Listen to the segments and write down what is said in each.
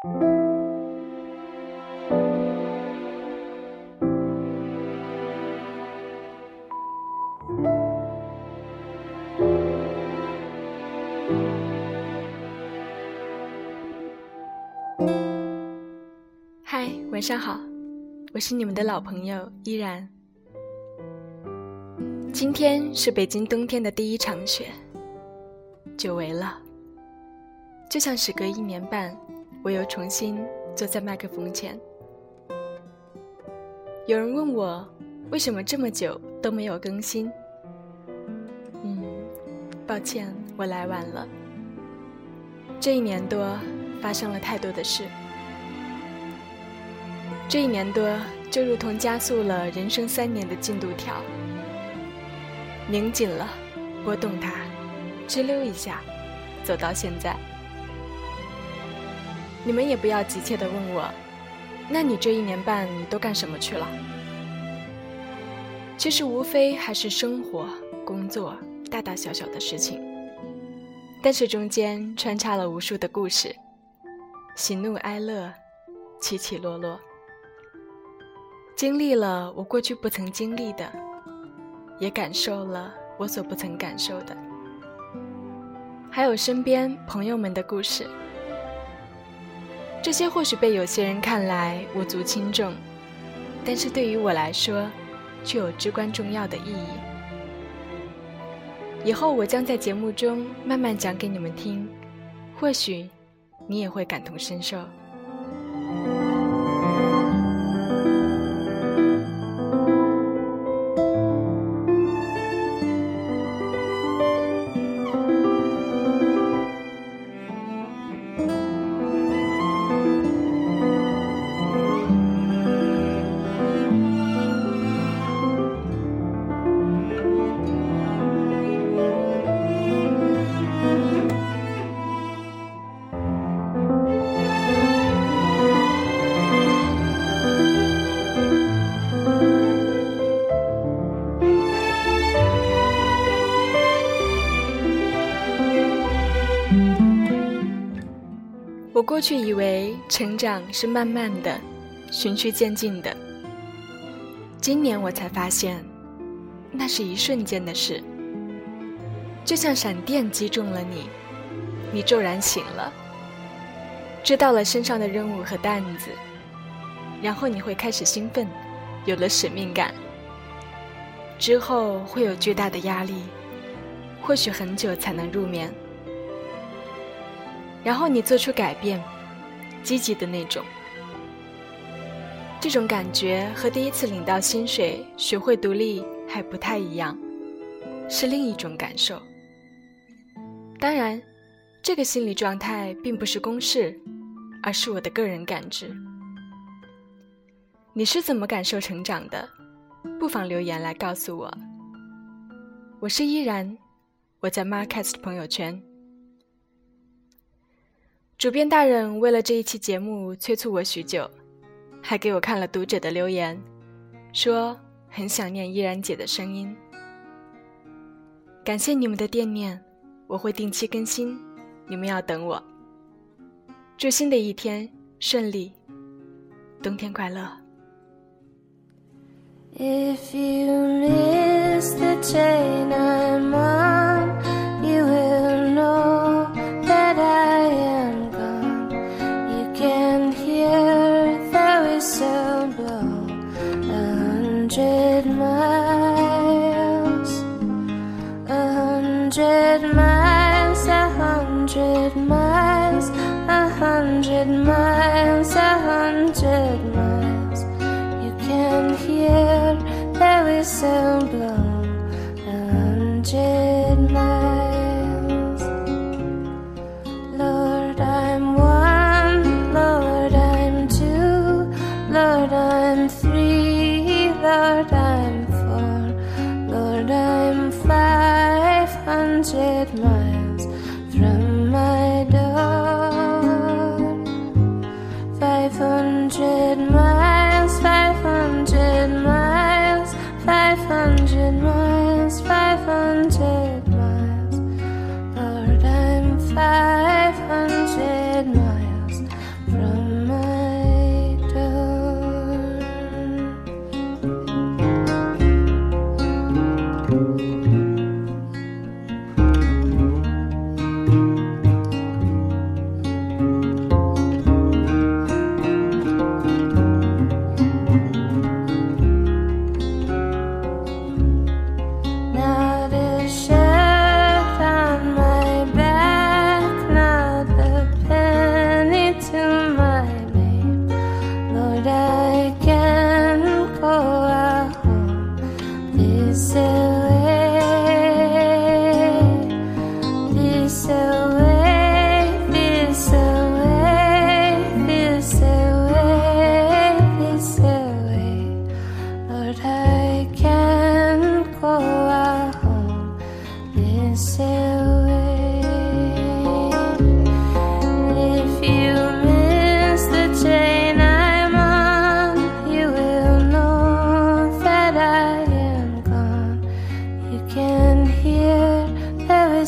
嗨，晚上好，我是你们的老朋友依然。今天是北京冬天的第一场雪，久违了。就像时隔一年半，我又重新坐在麦克风前。有人问我，为什么这么久都没有更新？嗯，抱歉，我来晚了。这一年多，发生了太多的事。这一年多，就如同加速了人生三年的进度条，拧紧了，拨动它，吱溜一下，走到现在。你们也不要急切的问我，那你这一年半都干什么去了？其实无非还是生活、工作，大大小小的事情，但是中间穿插了无数的故事，喜怒哀乐，起起落落。经历了我过去不曾经历的，也感受了我所不曾感受的，还有身边朋友们的故事。这些或许被有些人看来无足轻重，但是对于我来说，却有至关重要的意义。以后我将在节目中慢慢讲给你们听，或许你也会感同身受。过去以为成长是慢慢的、循序渐进的，今年我才发现，那是一瞬间的事，就像闪电击中了你，你骤然醒了，知道了身上的任务和担子，然后你会开始兴奋，有了使命感，之后会有巨大的压力，或许很久才能入眠。然后你做出改变，积极的那种。这种感觉和第一次领到薪水、学会独立还不太一样，是另一种感受。当然，这个心理状态并不是公式，而是我的个人感知。你是怎么感受成长的？不妨留言来告诉我。我是依然，我在 Marcast 朋友圈。主编大人为了这一期节目催促我许久，还给我看了读者的留言，说很想念依然姐的声音。感谢你们的惦念，我会定期更新，你们要等我。祝新的一天顺利，冬天快乐。If you miss the chain hundred miles, a hundred miles, a hundred miles, a hundred miles. You can hear the whistle blow a hundred miles. Lord, I'm one, Lord, I'm two, Lord, I'm three. hundred miles.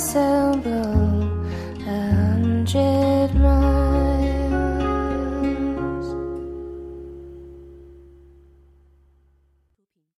assemble a hundred.